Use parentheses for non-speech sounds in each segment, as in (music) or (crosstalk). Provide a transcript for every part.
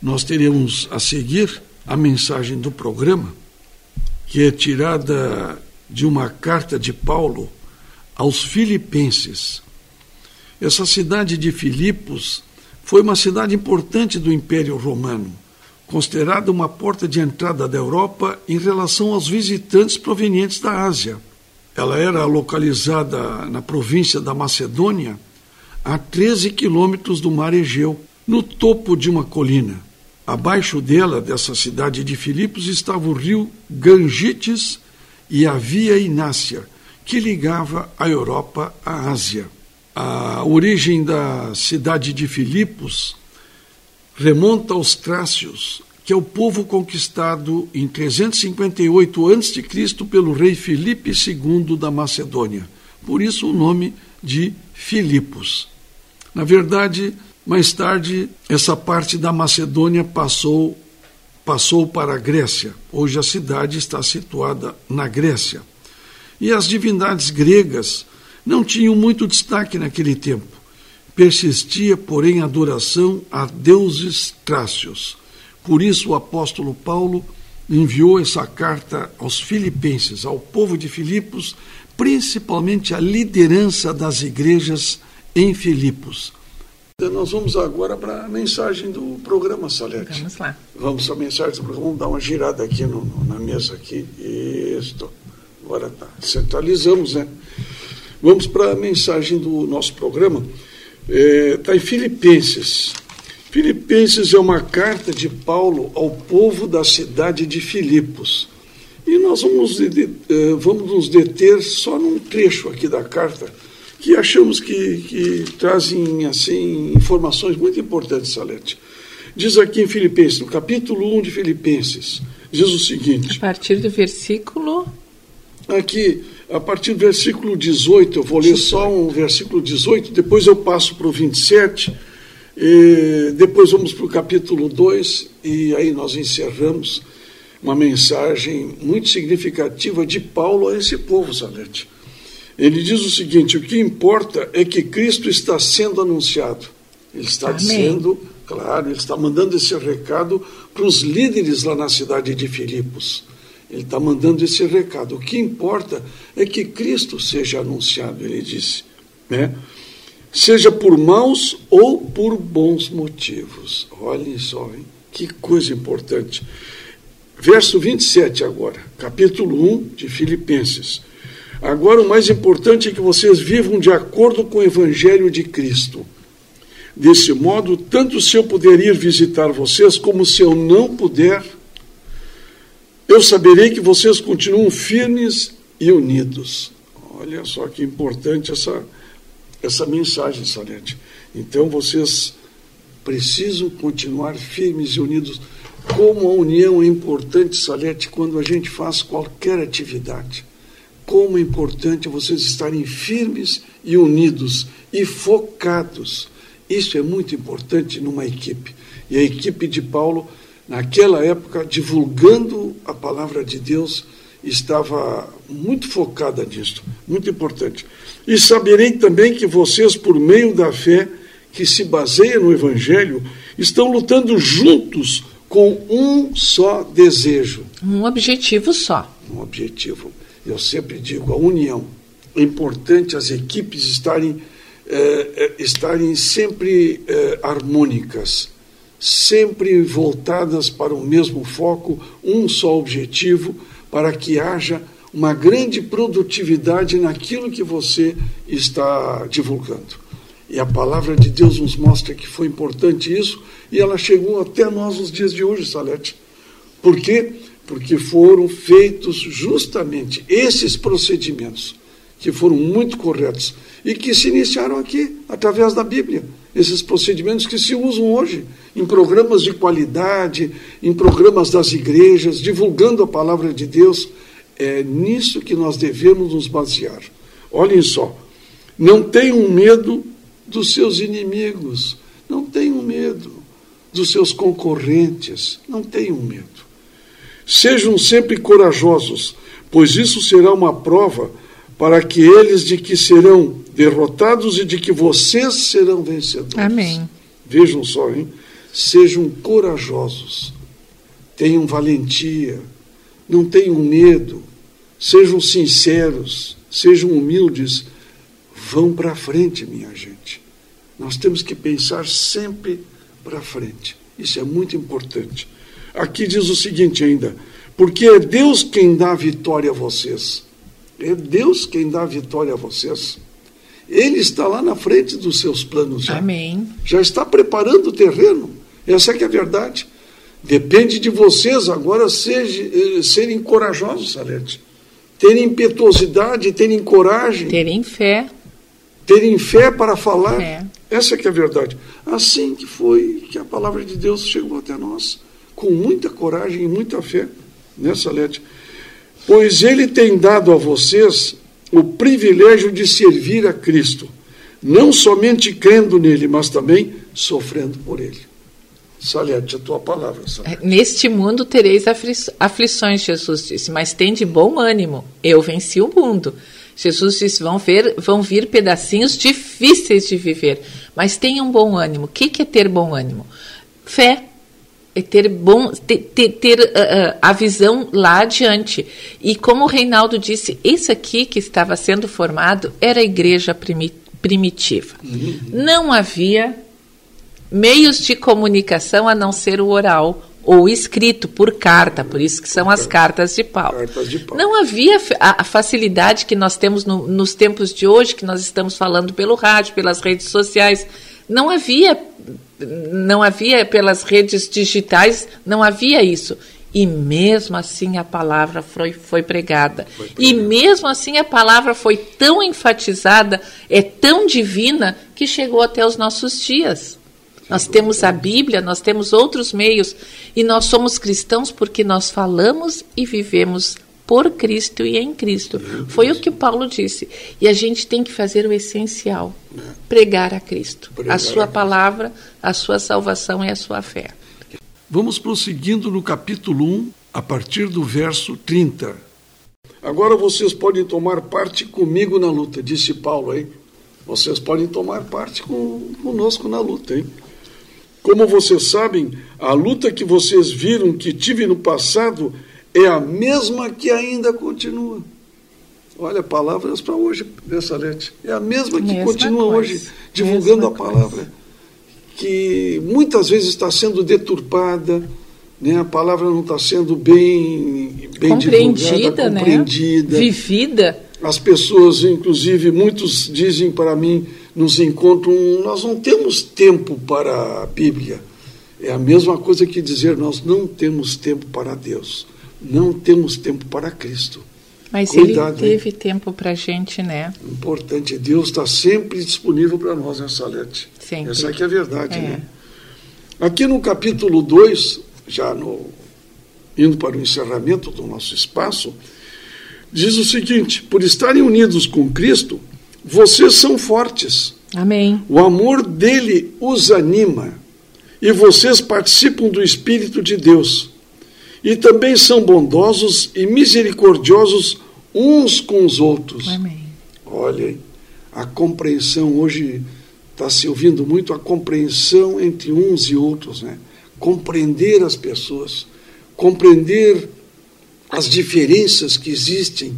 nós teremos a seguir a mensagem do programa, que é tirada de uma carta de Paulo aos Filipenses. Essa cidade de Filipos foi uma cidade importante do Império Romano, considerada uma porta de entrada da Europa em relação aos visitantes provenientes da Ásia. Ela era localizada na província da Macedônia, a 13 quilômetros do mar Egeu, no topo de uma colina. Abaixo dela, dessa cidade de Filipos, estava o rio Gangites e a Via Inácia, que ligava a Europa à Ásia. A origem da cidade de Filipos remonta aos Trácios, que é o povo conquistado em 358 a.C. pelo rei Filipe II da Macedônia. Por isso o nome de Filipos. Na verdade, mais tarde, essa parte da Macedônia passou, passou para a Grécia. Hoje a cidade está situada na Grécia. E as divindades gregas não tinham muito destaque naquele tempo. Persistia, porém, a adoração a deuses trácios. Por isso o apóstolo Paulo enviou essa carta aos filipenses, ao povo de Filipos, principalmente à liderança das igrejas em Filipos. Nós vamos agora para a mensagem do programa, Salete. Vamos lá. Vamos à mensagem do programa. Vamos dar uma girada aqui no, na mesa aqui. Isso. Agora tá. Centralizamos, né? Vamos para a mensagem do nosso programa. Está é, em Filipenses. Filipenses é uma carta de Paulo ao povo da cidade de Filipos. E nós vamos, eh, vamos nos deter só num trecho aqui da carta que achamos que, que trazem assim informações muito importantes, Salete. Diz aqui em Filipenses, no capítulo 1 de Filipenses, diz o seguinte. A partir do versículo. Aqui, a partir do versículo 18, eu vou ler só um versículo 18, depois eu passo para o 27, e depois vamos para o capítulo 2, e aí nós encerramos uma mensagem muito significativa de Paulo a esse povo, Salete. Ele diz o seguinte: o que importa é que Cristo está sendo anunciado. Ele está Amém. dizendo, claro, ele está mandando esse recado para os líderes lá na cidade de Filipos. Ele está mandando esse recado. O que importa é que Cristo seja anunciado, ele disse. Né? Seja por maus ou por bons motivos. Olhem só, hein? que coisa importante. Verso 27 agora, capítulo 1 de Filipenses. Agora, o mais importante é que vocês vivam de acordo com o Evangelho de Cristo. Desse modo, tanto se eu puder ir visitar vocês, como se eu não puder, eu saberei que vocês continuam firmes e unidos. Olha só que importante essa, essa mensagem, Salete. Então, vocês precisam continuar firmes e unidos. Como a união é importante, Salete, quando a gente faz qualquer atividade como é importante vocês estarem firmes e unidos e focados. Isso é muito importante numa equipe. E a equipe de Paulo, naquela época, divulgando a palavra de Deus, estava muito focada nisso, muito importante. E saberei também que vocês, por meio da fé que se baseia no Evangelho, estão lutando juntos com um só desejo. Um objetivo só. Um objetivo eu sempre digo, a união. É importante as equipes estarem, eh, estarem sempre eh, harmônicas, sempre voltadas para o mesmo foco, um só objetivo, para que haja uma grande produtividade naquilo que você está divulgando. E a palavra de Deus nos mostra que foi importante isso, e ela chegou até nós nos dias de hoje, Salete. Por quê? Porque foram feitos justamente esses procedimentos, que foram muito corretos e que se iniciaram aqui, através da Bíblia. Esses procedimentos que se usam hoje em programas de qualidade, em programas das igrejas, divulgando a palavra de Deus. É nisso que nós devemos nos basear. Olhem só, não tenham medo dos seus inimigos, não tenham medo dos seus concorrentes, não tenham medo. Sejam sempre corajosos, pois isso será uma prova para que eles de que serão derrotados e de que vocês serão vencedores. Amém. Vejam só, hein? Sejam corajosos, tenham valentia, não tenham medo, sejam sinceros, sejam humildes, vão para frente, minha gente. Nós temos que pensar sempre para frente. Isso é muito importante. Aqui diz o seguinte ainda: porque é Deus quem dá a vitória a vocês. É Deus quem dá a vitória a vocês. Ele está lá na frente dos seus planos já. Amém. Já está preparando o terreno. Essa é que é a verdade. Depende de vocês agora seja, eh, serem corajosos, Salete. Terem impetuosidade, terem coragem. Terem fé. Terem fé para falar. Essa é que é a verdade. Assim que foi que a palavra de Deus chegou até nós. Com muita coragem e muita fé. Né, Salete? Pois ele tem dado a vocês o privilégio de servir a Cristo, não somente crendo nele, mas também sofrendo por ele. Salete, a tua palavra. Salete. É, neste mundo tereis aflições, Jesus disse, mas tem de bom ânimo. Eu venci o mundo. Jesus disse: vão, ver, vão vir pedacinhos difíceis de viver, mas tenham bom ânimo. O que, que é ter bom ânimo? Fé, é ter bom ter, ter, ter uh, a visão lá adiante. E como o Reinaldo disse, esse aqui que estava sendo formado era a igreja primi primitiva. Uhum. Não havia meios de comunicação a não ser o oral ou escrito por carta, por isso que são as cartas de Paulo. Cartas de Paulo. Não havia a, facilidade que nós temos no, nos tempos de hoje, que nós estamos falando pelo rádio, pelas redes sociais. Não havia não havia pelas redes digitais, não havia isso. E mesmo assim a palavra foi, foi, pregada. foi pregada. E mesmo assim a palavra foi tão enfatizada, é tão divina, que chegou até os nossos dias. Nós temos a Bíblia, nós temos outros meios, e nós somos cristãos porque nós falamos e vivemos por Cristo e em Cristo. Foi o que Paulo disse. E a gente tem que fazer o essencial: pregar a Cristo, pregar a sua a palavra, a sua salvação e a sua fé. Vamos prosseguindo no capítulo 1, a partir do verso 30. Agora vocês podem tomar parte comigo na luta, disse Paulo aí. Vocês podem tomar parte com, conosco na luta, hein? Como vocês sabem, a luta que vocês viram que tive no passado é a mesma que ainda continua. Olha, palavras para hoje, né, Salete? É a mesma que mesma continua coisa. hoje divulgando mesma a palavra. Coisa. Que muitas vezes está sendo deturpada, né? a palavra não está sendo bem, bem compreendida, divulgada, né? compreendida. Vivida. As pessoas, inclusive, muitos dizem para mim, nos encontram, nós não temos tempo para a Bíblia. É a mesma coisa que dizer, nós não temos tempo para Deus não temos tempo para Cristo. Mas Cuidado, ele teve hein? tempo para a gente, né? Importante, Deus está sempre disponível para nós, né, Salete? Sempre. Essa aqui é a verdade, é. né? Aqui no capítulo 2, já no, indo para o encerramento do nosso espaço, diz o seguinte: por estarem unidos com Cristo, vocês são fortes. Amém. O amor dele os anima e vocês participam do Espírito de Deus e também são bondosos e misericordiosos uns com os outros. Amém. Olha, a compreensão hoje está se ouvindo muito a compreensão entre uns e outros, né? Compreender as pessoas, compreender as diferenças que existem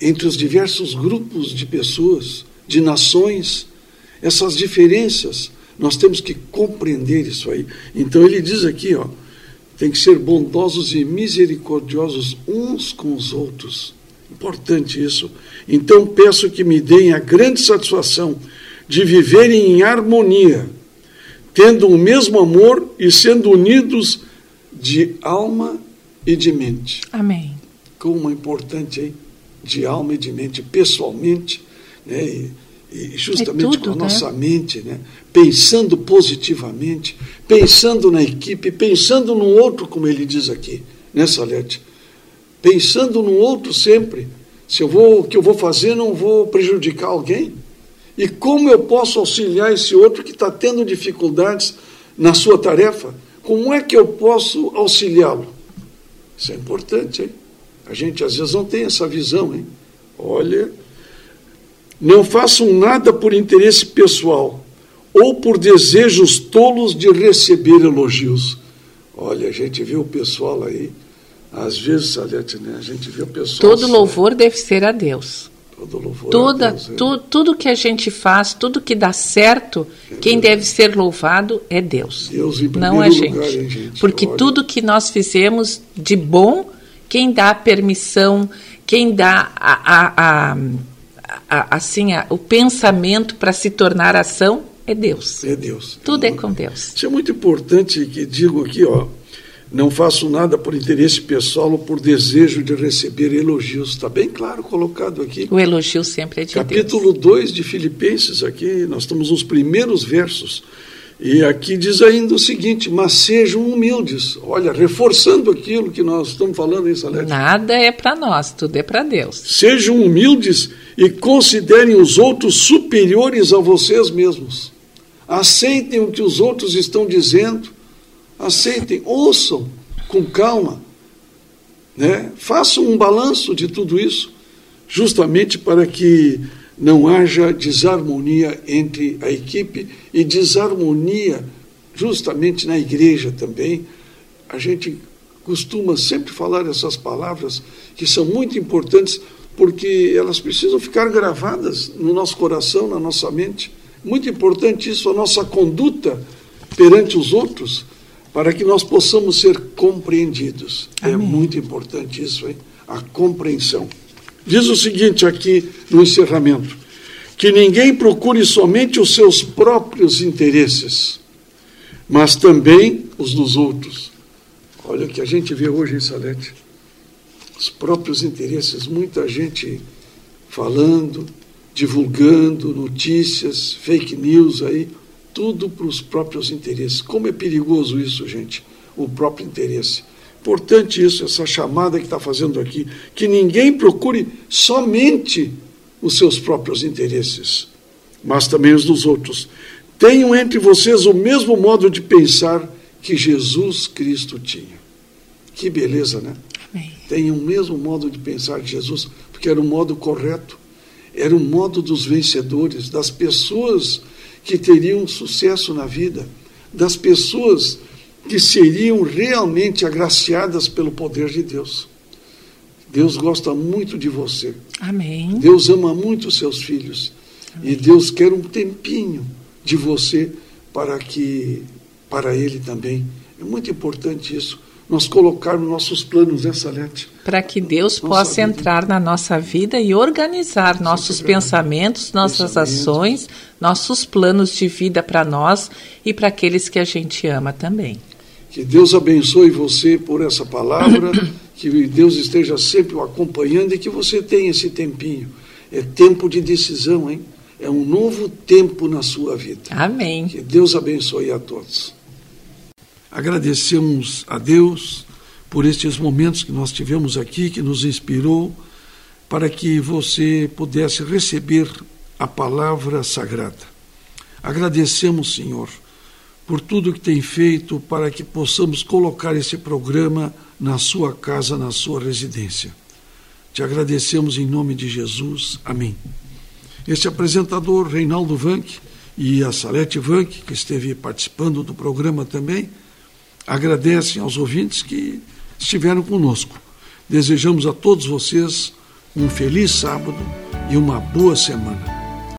entre os diversos grupos de pessoas, de nações, essas diferenças, nós temos que compreender isso aí. Então ele diz aqui, ó, tem que ser bondosos e misericordiosos uns com os outros. Importante isso. Então peço que me deem a grande satisfação de viverem em harmonia, tendo o mesmo amor e sendo unidos de alma e de mente. Amém. Como é importante, hein? De alma e de mente, pessoalmente, né? E, e justamente é tudo, com a né? nossa mente, né? pensando positivamente, pensando na equipe, pensando no outro, como ele diz aqui, né, Salete? Pensando no outro sempre. Se eu vou, o que eu vou fazer não vou prejudicar alguém. E como eu posso auxiliar esse outro que está tendo dificuldades na sua tarefa? Como é que eu posso auxiliá-lo? Isso é importante, hein? A gente às vezes não tem essa visão, hein? Olha, não façam nada por interesse pessoal ou por desejos tolos de receber elogios. Olha, a gente vê o pessoal aí, às vezes, Salete, né? A gente vê o pessoal. Todo assim, louvor deve ser a Deus. Todo louvor Toda, a Deus, é. tu, tudo que a gente faz, tudo que dá certo, é quem deve ser louvado é Deus. Deus em não a gente. Lugar, hein, gente? Porque Olha. tudo que nós fizemos de bom, quem dá a permissão, quem dá a, a, a, a assim, o pensamento para se tornar ação é Deus. É Deus. Tudo é, com Deus. Isso é muito importante que digo aqui, ó. Não faço nada por interesse pessoal ou por desejo de receber elogios. Está bem claro colocado aqui. O elogio sempre é de Capítulo Deus. 2 de Filipenses, aqui nós estamos nos primeiros versos. E aqui diz ainda o seguinte: mas sejam humildes. Olha, reforçando aquilo que nós estamos falando em Salete. Nada é para nós, tudo é para Deus. Sejam humildes e considerem os outros superiores a vocês mesmos. Aceitem o que os outros estão dizendo aceitem, ouçam com calma, né? façam um balanço de tudo isso, justamente para que não haja desarmonia entre a equipe e desarmonia justamente na igreja também. A gente costuma sempre falar essas palavras que são muito importantes porque elas precisam ficar gravadas no nosso coração, na nossa mente. Muito importante isso, a nossa conduta perante os outros para que nós possamos ser compreendidos. É Amém. É muito importante isso, hein? A compreensão. Diz o seguinte aqui no encerramento: que ninguém procure somente os seus próprios interesses, mas também os dos outros. Olha o que a gente vê hoje em Salete. Os próprios interesses, muita gente falando, divulgando notícias, fake news aí tudo para os próprios interesses. Como é perigoso isso, gente, o próprio interesse. Importante isso, essa chamada que está fazendo aqui, que ninguém procure somente os seus próprios interesses, mas também os dos outros. Tenham entre vocês o mesmo modo de pensar que Jesus Cristo tinha. Que beleza, né? Amém. Tenham o mesmo modo de pensar de Jesus, porque era o modo correto, era o modo dos vencedores, das pessoas que teriam sucesso na vida, das pessoas que seriam realmente agraciadas pelo poder de Deus. Deus gosta muito de você. Amém. Deus ama muito os seus filhos. Amém. E Deus quer um tempinho de você para que para ele também. É muito importante isso nós colocarmos nossos planos nessa letra. Para que Deus nossa possa vida. entrar na nossa vida e organizar nossos é pensamentos, nossas ações, nossos planos de vida para nós e para aqueles que a gente ama também. Que Deus abençoe você por essa palavra, (coughs) que Deus esteja sempre o acompanhando e que você tenha esse tempinho. É tempo de decisão, hein? É um novo tempo na sua vida. Amém. Que Deus abençoe a todos. Agradecemos a Deus por estes momentos que nós tivemos aqui, que nos inspirou, para que você pudesse receber a palavra sagrada. Agradecemos, Senhor, por tudo que tem feito para que possamos colocar esse programa na sua casa, na sua residência. Te agradecemos em nome de Jesus. Amém. Este apresentador, Reinaldo Vanck, e a Salete Vanck, que esteve participando do programa também, agradecem aos ouvintes que estiveram conosco. Desejamos a todos vocês um feliz sábado e uma boa semana.